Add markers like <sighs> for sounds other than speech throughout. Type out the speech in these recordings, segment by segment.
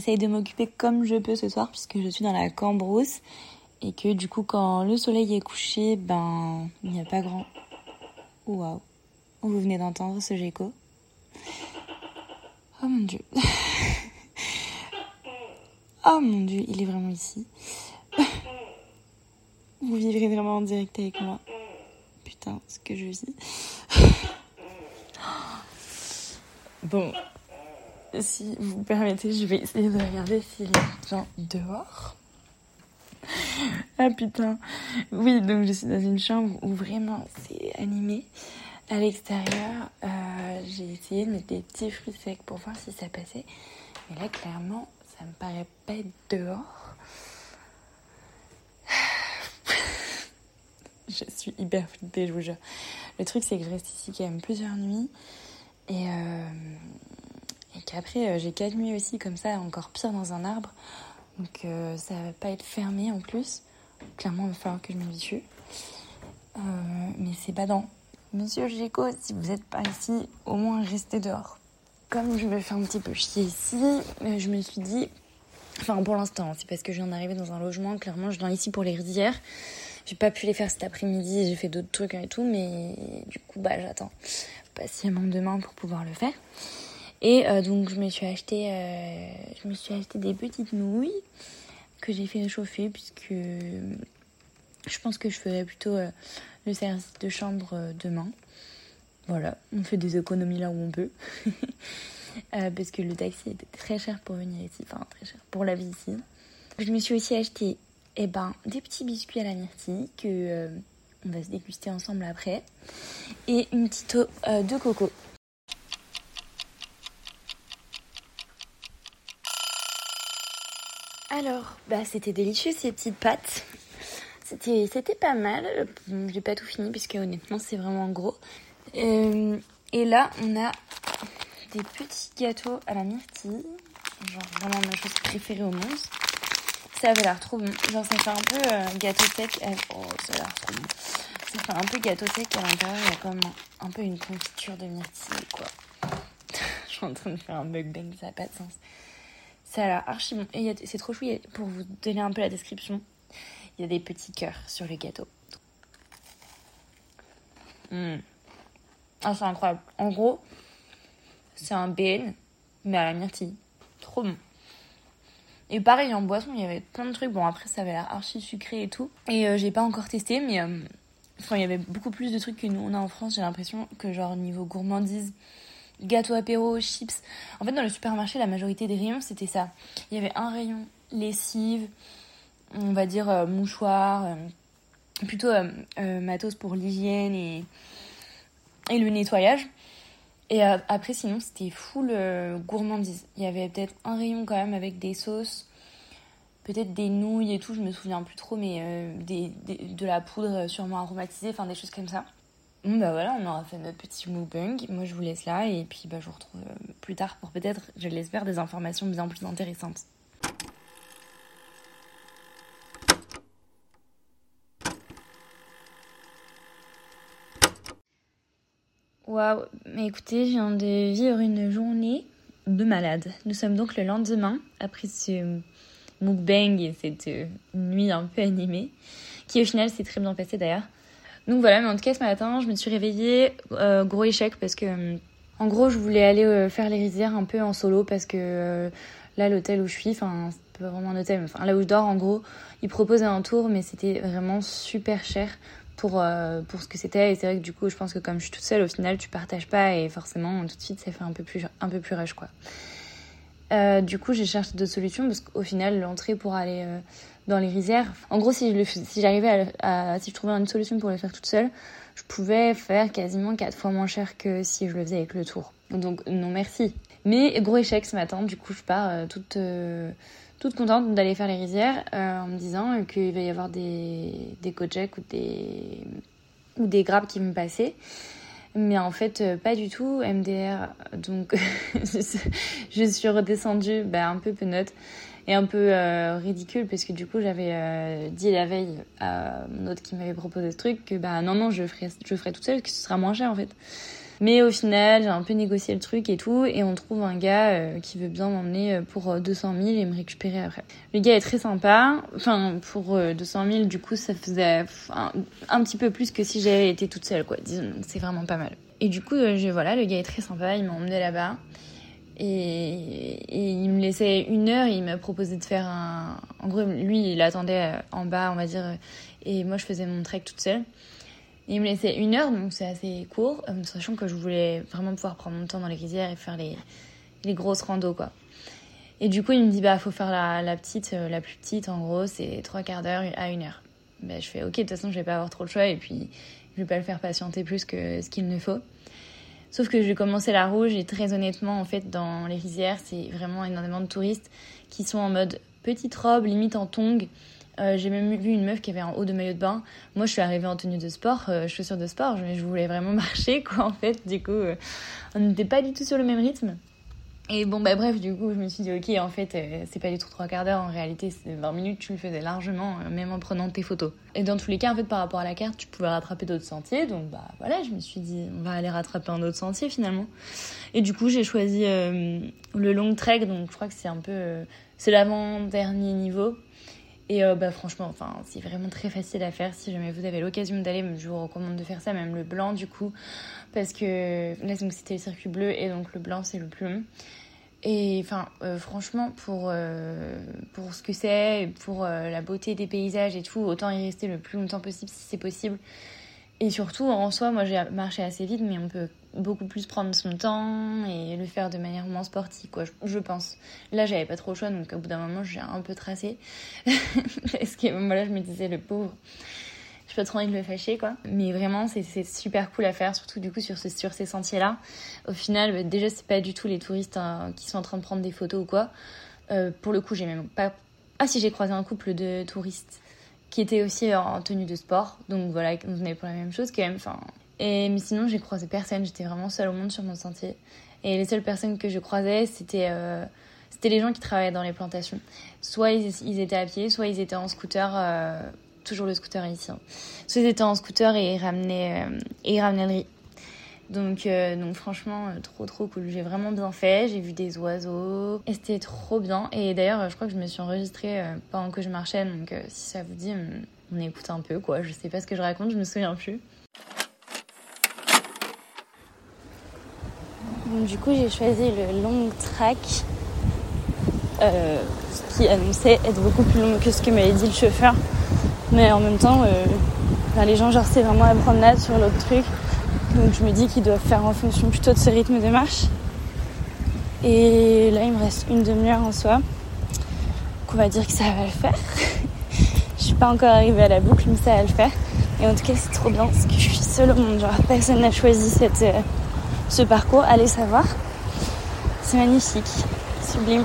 J'essaye de m'occuper comme je peux ce soir puisque je suis dans la cambrousse et que du coup, quand le soleil est couché, ben, il n'y a pas grand. Waouh Vous venez d'entendre ce gecko Oh mon dieu <laughs> Oh mon dieu, il est vraiment ici. <laughs> Vous vivrez vraiment en direct avec moi. Putain, ce que je vis. <laughs> Bon, si vous permettez, je vais essayer de regarder s'il y a gens dehors. Ah putain. Oui, donc je suis dans une chambre où vraiment c'est animé. À l'extérieur, euh, j'ai essayé de mettre des petits fruits secs pour voir si ça passait. Mais là, clairement, ça me paraît pas être dehors. <sighs> je suis hyper flippée, je vous jure. Le truc, c'est que je reste ici quand même plusieurs nuits. Et, euh, et qu'après, euh, j'ai quatre nuits aussi, comme ça, encore pire dans un arbre. Donc euh, ça va pas être fermé en plus. Clairement, il va falloir que je m'habitue. Euh, mais c'est pas dans. Monsieur Géco, si vous n'êtes pas ici, au moins restez dehors. Comme je me fais un petit peu chier ici, je me suis dit. Enfin, pour l'instant, c'est parce que je viens d'arriver dans un logement. Clairement, je viens ici pour les rizières. J'ai pas pu les faire cet après-midi, j'ai fait d'autres trucs et tout, mais du coup, bah, j'attends patiemment demain pour pouvoir le faire. Et euh, donc, je me suis acheté, euh, je me suis acheté des petites nouilles que j'ai fait chauffer puisque je pense que je ferai plutôt euh, le service de chambre demain. Voilà, on fait des économies là où on peut. <laughs> Parce que le taxi était très cher pour venir ici, enfin très cher pour la vie ici. Je me suis aussi acheté eh ben, des petits biscuits à la myrtille que on va se déguster ensemble après. Et une petite eau de coco. Alors, bah, c'était délicieux ces petites pâtes. C'était, pas mal. J'ai pas tout fini puisque honnêtement c'est vraiment gros. Euh, et là, on a des petits gâteaux à la myrtille. Genre vraiment ma chose préférée au monde. Ça avait l'air trop bon. Genre ça fait un peu euh, gâteau sec. Oh, ça a l'air trop bon. Ça fait un peu gâteau sec à l'intérieur. Il y a comme un, un peu une confiture de myrtille quoi. <laughs> Je suis en train de faire un mukbang, ça n'a pas de sens. Ça a l'air archi. Et c'est trop chou, pour vous donner un peu la description, il y a des petits cœurs sur le gâteau. Mm. Ah, c'est incroyable. En gros, c'est un BN, mais à la myrtille. Trop bon. Et pareil, en boisson, il y avait plein de trucs. Bon, après, ça avait l'air archi sucré et tout. Et euh, j'ai pas encore testé, mais euh, il y avait beaucoup plus de trucs que nous, on a en France. J'ai l'impression que, genre, niveau gourmandise, gâteau apéro, chips. En fait, dans le supermarché, la majorité des rayons, c'était ça. Il y avait un rayon lessive, on va dire euh, mouchoir, euh, plutôt euh, euh, matos pour l'hygiène et, et le nettoyage. Et après, sinon, c'était full gourmandise. Il y avait peut-être un rayon quand même avec des sauces, peut-être des nouilles et tout, je me souviens plus trop, mais des- de la poudre sûrement aromatisée, enfin des choses comme ça. Bon bah voilà, on aura fait notre petit mukbang. Moi je vous laisse là et puis bah, je vous retrouve euh, plus tard pour peut-être, je l'espère, des informations bien plus intéressantes. Waouh, mais écoutez, je viens de vivre une journée de malade. Nous sommes donc le lendemain après ce mukbang et cette euh, nuit un peu animée, qui au final s'est très bien passée d'ailleurs. Donc voilà, mais en tout cas ce matin, je me suis réveillée, euh, gros échec parce que en gros je voulais aller euh, faire les rizières un peu en solo parce que euh, là l'hôtel où je suis, enfin c'est pas vraiment un hôtel, enfin là où je dors en gros, ils proposaient un tour mais c'était vraiment super cher pour, pour ce que c'était et c'est vrai que du coup je pense que comme je suis toute seule au final tu partages pas et forcément tout de suite ça fait un peu plus, un peu plus rush quoi. Du coup j'ai cherché d'autres solutions parce qu'au final l'entrée pour aller dans les rizières. En gros, si j'arrivais à, si je trouvais une solution pour le faire toute seule, je pouvais faire quasiment quatre fois moins cher que si je le faisais avec le tour. Donc non merci. Mais gros échec ce matin, du coup je pars euh, toute euh, toute contente d'aller faire les rizières euh, en me disant qu'il va y avoir des des Kojak ou des ou des grappes qui me passer. Mais en fait, pas du tout, MDR. Donc, <laughs> je suis redescendue bah, un peu penote un peu euh, ridicule parce que du coup, j'avais euh, dit la veille à mon autre qui m'avait proposé ce truc que bah non, non, je ferai, je ferai toute seule, que ce sera moins cher en fait. Mais au final, j'ai un peu négocié le truc et tout, et on trouve un gars euh, qui veut bien m'emmener pour 200 000 et me récupérer après. Le gars est très sympa. Enfin, pour 200 000, du coup, ça faisait un, un petit peu plus que si j'avais été toute seule, quoi. Disons, c'est vraiment pas mal. Et du coup, je, voilà, le gars est très sympa, il m'a emmené là-bas. Et, il me laissait une heure il m'a proposé de faire un. En gros, lui, il attendait en bas, on va dire, et moi, je faisais mon trek toute seule. Et il me laissait une heure, donc c'est assez court, euh, sachant que je voulais vraiment pouvoir prendre mon temps dans les rizières et faire les, grosses randos, quoi. Et du coup, il me dit, bah, faut faire la, la petite, euh, la plus petite, en gros, c'est trois quarts d'heure à une heure. Bah, je fais, ok, de toute façon, je vais pas avoir trop le choix, et puis, je vais pas le faire patienter plus que ce qu'il ne faut. Sauf que j'ai commencé la rouge et très honnêtement, en fait, dans les rizières, c'est vraiment énormément de touristes qui sont en mode petite robe, limite en tongs. Euh, j'ai même vu une meuf qui avait un haut de maillot de bain. Moi, je suis arrivée en tenue de sport, euh, chaussures de sport, mais je voulais vraiment <laughs> marcher, quoi, en fait. Du coup, euh, on n'était pas du tout sur le même rythme. Et bon, bah bref, du coup, je me suis dit, ok, en fait, euh, c'est pas du tout trois quarts d'heure, en réalité, c'est 20 minutes, tu le faisais largement, euh, même en prenant tes photos. Et dans tous les cas, en fait, par rapport à la carte, tu pouvais rattraper d'autres sentiers, donc bah voilà, je me suis dit, on va aller rattraper un autre sentier finalement. Et du coup, j'ai choisi euh, le long trek, donc je crois que c'est un peu. c'est l'avant-dernier niveau. Et bah franchement, enfin, c'est vraiment très facile à faire. Si jamais vous avez l'occasion d'aller, je vous recommande de faire ça, même le blanc du coup, parce que là c'était le circuit bleu et donc le blanc c'est le plus long. Et enfin, euh, franchement, pour, euh, pour ce que c'est, pour euh, la beauté des paysages et tout, autant y rester le plus longtemps possible si c'est possible. Et surtout, en soi, moi j'ai marché assez vite, mais on peut beaucoup plus prendre son temps et le faire de manière moins sportive, quoi, je, je pense. Là, j'avais pas trop le choix, donc au bout d'un moment, j'ai un peu tracé. <laughs> Parce que voilà, je me disais, le pauvre j'ai pas trop envie de le fâcher quoi. Mais vraiment c'est super cool à faire, surtout du coup sur, ce, sur ces sentiers là. Au final bah, déjà c'est pas du tout les touristes hein, qui sont en train de prendre des photos ou quoi. Euh, pour le coup j'ai même pas... Ah si j'ai croisé un couple de touristes qui étaient aussi en tenue de sport. Donc voilà, on venait pour la même chose quand même. Enfin, et, mais sinon j'ai croisé personne, j'étais vraiment seule au monde sur mon sentier. Et les seules personnes que je croisais c'était... Euh, c'était les gens qui travaillaient dans les plantations. Soit ils, ils, étaient à pied, soit ils étaient en scooter euh, toujours le scooter ici. Hein. Soit ils étaient en scooter et ils ramenaient, euh, et le riz. Donc, euh, donc franchement, euh, trop trop cool. J'ai vraiment bien fait. J'ai vu des oiseaux. Et c'était trop bien. Et d'ailleurs, je crois que je me suis enregistrée pendant que je marchais. Donc si ça vous dit, on écoute un peu quoi. Je sais pas ce que je raconte, je me souviens plus. Donc, du coup, j'ai choisi le long track. ce qui annonçait être beaucoup plus long que ce que m'avait dit le chauffeur. Mais en même temps, euh, les gens, genre, c'est vraiment la promenade sur l'autre truc. Donc je me dis qu'ils doivent faire en fonction plutôt de ce rythme de marche. Et là, il me reste une demi-heure en soi. Donc on va dire que ça va le faire. <laughs> je suis pas encore arrivée à la boucle, mais ça va le faire. Et en tout cas, c'est trop bien parce que je suis seule au monde. Genre, personne n'a choisi cette, euh, ce parcours. Allez savoir. C'est magnifique, sublime.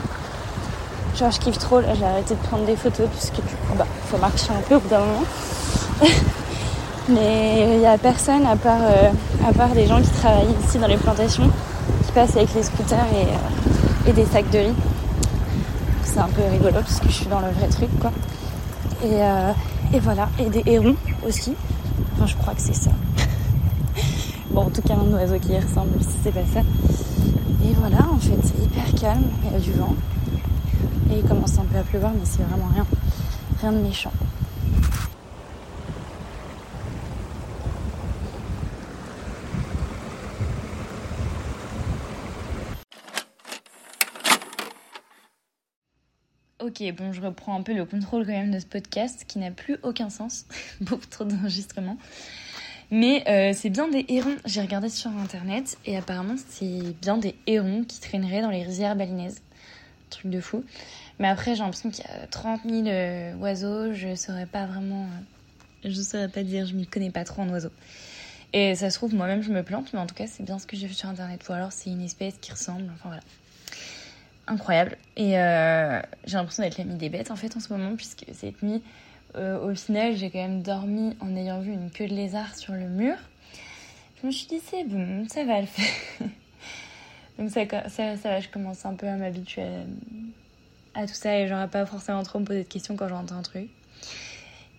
Genre, je kiffe trop. J'ai arrêté de prendre des photos parce que coup, bah, faut marcher un peu au bout d'un moment. <laughs> Mais il n'y a personne à part, euh, à part des gens qui travaillent ici dans les plantations, qui passent avec les scooters et, euh, et des sacs de riz. C'est un peu rigolo parce que je suis dans le vrai truc, quoi. Et, euh, et voilà, et des hérons aussi. Enfin, je crois que c'est ça. <laughs> bon, en tout cas, un oiseau qui y ressemble, si c'est pas ça. Et voilà, en fait, c'est hyper calme, il y a du vent. Il commence un peu à pleuvoir, mais c'est vraiment rien, rien de méchant. Ok, bon, je reprends un peu le contrôle quand même de ce podcast qui n'a plus aucun sens, <laughs> beaucoup trop d'enregistrements. Mais euh, c'est bien des hérons. J'ai regardé sur internet et apparemment c'est bien des hérons qui traîneraient dans les rizières balinaises truc de fou. Mais après, j'ai l'impression qu'il y a 30 000 euh, oiseaux, je saurais pas vraiment. Euh, je saurais pas dire, je m'y connais pas trop en oiseaux. Et ça se trouve, moi-même, je me plante, mais en tout cas, c'est bien ce que j'ai vu sur internet. Ou alors, c'est une espèce qui ressemble, enfin voilà. Incroyable. Et euh, j'ai l'impression d'être l'amie des bêtes en fait en ce moment, puisque cette nuit, au final, j'ai quand même dormi en ayant vu une queue de lézard sur le mur. Je me suis dit, c'est bon, ça va le faire. <laughs> Donc ça, je commence un peu à m'habituer à, tout ça et j'aurais pas forcément trop me poser de questions quand j'entends un truc.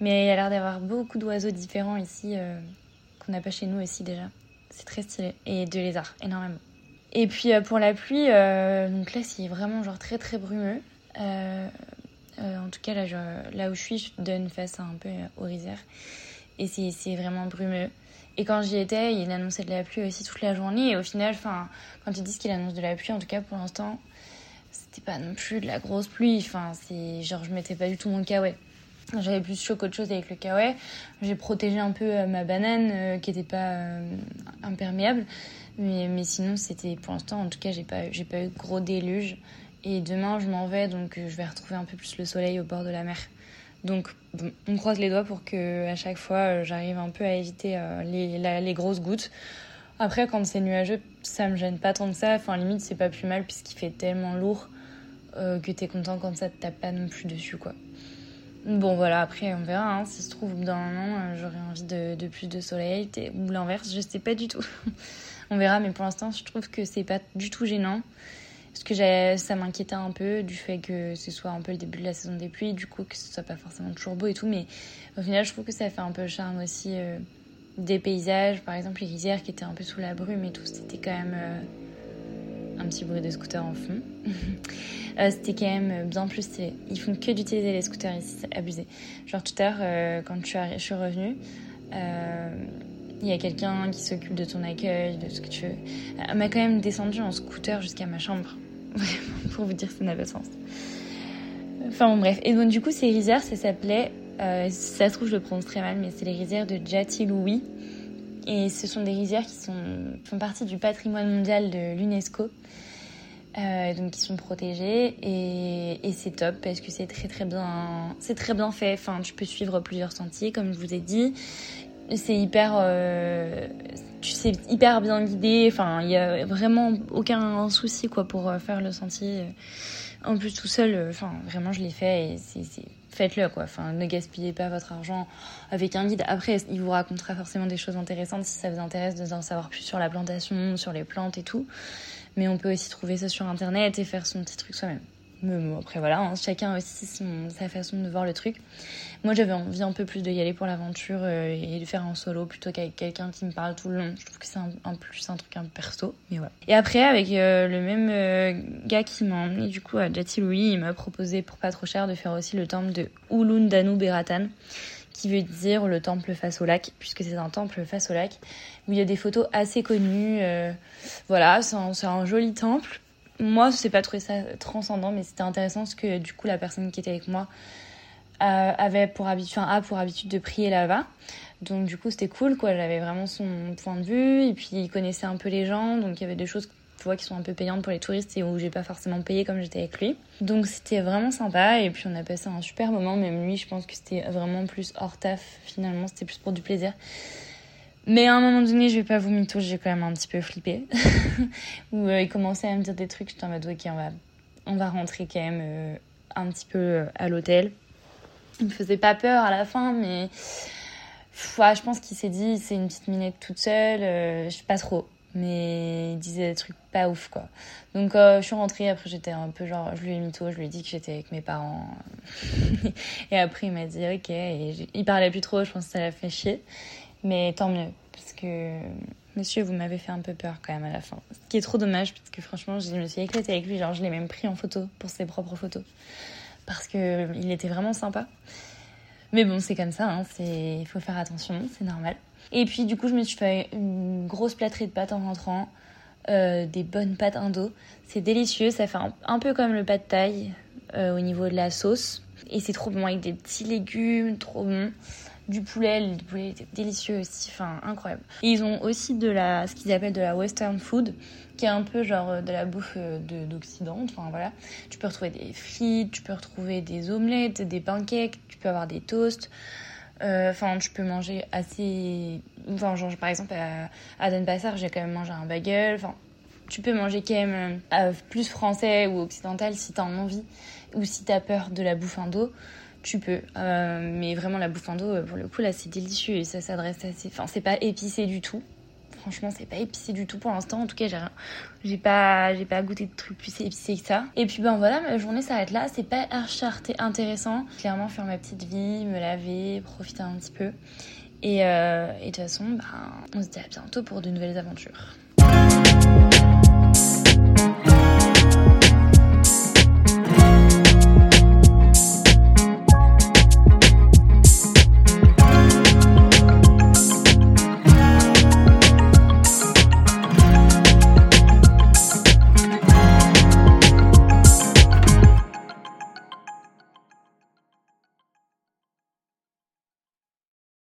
Mais il y a l'air d'avoir beaucoup d'oiseaux différents ici euh, qu'on n'a pas chez nous aussi déjà. C'est très stylé. Et de lézards, énormément. Et puis pour la pluie, donc là c'est vraiment genre très très brumeux. en tout cas là, là où je suis, je donne face un peu aux rizières. Et c'est vraiment brumeux. Et quand j'y étais, il annonçait de la pluie aussi toute la journée. Et au final, quand ils disent qu'il annonce de la pluie, en tout cas pour l'instant, c'était pas non plus de la grosse pluie. Enfin, c'est genre, je mettais pas du tout mon kawaii. J'avais plus chaud qu'autre chose avec le kawaii. J'ai protégé un peu euh, ma banane euh, qui était pas euh, imperméable. Mais, mais sinon, c'était pour l'instant, en tout cas, j'ai pas, j'ai pas eu gros déluge. Et demain, je m'en vais, donc je vais retrouver un peu plus le soleil au bord de la mer. Donc, on croise les doigts pour que à chaque fois, euh, j'arrive un peu à éviter euh, les, grosses gouttes. Après, quand c'est nuageux, ça me gêne pas tant que ça. Enfin, limite, c'est pas plus mal puisqu'il fait tellement lourd euh, que t'es content quand ça te tape pas non plus dessus, quoi. Bon, voilà, après, on verra. Hein. Si se trouve, bout d'un moment, j'aurai envie de, plus de soleil ou l'inverse, je sais pas du tout. <laughs> on verra, mais pour l'instant, je trouve que c'est pas du tout gênant. Parce que ça m'inquiétait un peu du fait que ce soit un peu le début de la saison des pluies, du coup que ce soit pas forcément toujours beau et tout, mais au final je trouve que ça fait un peu le charme aussi euh, des paysages, par exemple les rizières qui étaient un peu sous la brume et tout, c'était quand même euh, un petit bruit de scooter en fond. <laughs> Euh, c'était quand même bien plus. Ils font que d'utiliser les scooters ici, c'est abusé. Genre tout à l'heure quand je suis revenue, il y a quelqu'un qui s'occupe de ton accueil, de ce que tu veux. Elle m'a quand même descendu en scooter jusqu'à ma chambre. <laughs> pour vous dire ça n'a pas de sens. Enfin bon, bref. Et donc, du coup, ces rizières, ça s'appelait, euh, ça se trouve, je le prononce très mal, mais c'est les rizières de Jatilouis. Et ce sont des rizières qui font partie du patrimoine mondial de l'UNESCO. Euh, donc qui sont protégées et, et c'est top parce que c'est très très bien c'est très bien fait enfin tu peux suivre plusieurs sentiers comme je vous ai dit c'est hyper euh, tu hyper bien guidé enfin il y a vraiment aucun souci quoi pour euh, faire le sentier en plus tout seul euh, enfin vraiment je l'ai fait et faites-le quoi. Enfin ne gaspillez pas votre argent avec un guide. Après il vous racontera forcément des choses intéressantes si ça vous intéresse de en savoir plus sur la plantation sur les plantes et tout. Mais on peut aussi trouver ça sur internet et faire son petit truc soi-même mais bon, après voilà, hein, chacun aussi son, sa façon de voir le truc. Moi j'avais envie un peu plus de y aller pour l'aventure euh, et de faire en solo plutôt qu'avec quelqu'un qui me parle tout le long. Je trouve que c'est un, plus un truc un perso, mais voilà. Et après avec euh, le même euh, gars qui m'a emmené du coup à Jati Louis, il m'a proposé pour pas trop cher de faire aussi le temple de Ulundanu Beratan qui veut dire le temple face au lac, puisque c'est un temple face au lac, où il y a des photos assez connues. voilà, c'est un, joli temple moi, je sais pas trouvé ça transcendant, mais c'était intéressant parce que du coup, la personne qui était avec moi euh, avait pour habitude, enfin, a pour habitude de prier là-bas. Donc du coup, c'était cool, quoi. J'avais vraiment son point de vue, et puis il connaissait un peu les gens, donc il y avait des choses tu vois, qui sont un peu payantes pour les touristes et où j'ai pas forcément payé comme j'étais avec lui. Donc c'était vraiment sympa et puis on a passé un super moment. Même lui, je pense que c'était vraiment plus hors taf finalement, c'était plus pour du plaisir. Mais à un moment donné, je vais pas vous mytho, j'ai quand même un petit peu flippé. <laughs> Où euh, il commençait à me dire des trucs, j'étais en mode ok, on va, on va rentrer quand même euh, un petit peu euh, à l'hôtel. Il me faisait pas peur à la fin, mais je pense qu'il s'est dit c'est une petite minette toute seule, je sais pas trop. Mais il disait des trucs pas ouf quoi. Donc je suis rentrée, après j'étais un peu genre, je lui ai mytho, je lui ai dit que j'étais avec mes parents. <laughs> et après il m'a dit ok, et il parlait plus trop, je pense que ça l'a fait chier. Mais tant mieux, parce que monsieur, vous m'avez fait un peu peur quand même à la fin. Ce qui est trop dommage, parce que franchement, je me suis éclatée avec lui. Genre, je l'ai même pris en photo pour ses propres photos. Parce que il était vraiment sympa. Mais bon, c'est comme ça, hein, il faut faire attention, c'est normal. Et puis, du coup, je me suis fait une grosse plâtrée de pâtes en rentrant. Euh, des bonnes pâtes indo. C'est délicieux, ça fait un, peu comme le pâte de taille euh, au niveau de la sauce. Et c'est trop bon avec des petits légumes, trop bon du poulet. Le poulet était délicieux aussi, enfin incroyable. Ils ont aussi de la, ce qu'ils appellent de la western food, qui est un peu genre euh, de la bouffe euh, d'Occident. Enfin voilà, tu peux retrouver des frites, tu peux retrouver des omelettes, des pancakes, tu peux avoir des toasts. Euh, enfin, tu peux manger assez. Enfin, par exemple, à, à Denpasar, j'ai quand même mangé un bagel. Enfin, tu peux manger quand même plus français ou occidental si t'as envie ou si t'as peur de la bouffe indo tu peux. Euh, mais vraiment, la bouffe indo, pour le coup, là, c'est délicieux et ça s'adresse assez. Enfin, c'est pas épicé du tout. Franchement, c'est pas épicé du tout pour l'instant. En tout cas, j'ai j'ai pas, j'ai pas goûté de trucs plus épicés que ça. Et puis, ben voilà, ma journée s'arrête là. C'est pas archi intéressant. Clairement, faire ma petite vie, me laver, profiter un petit peu. Et, euh, et de toute façon, ben, on se dit à bientôt pour de nouvelles aventures.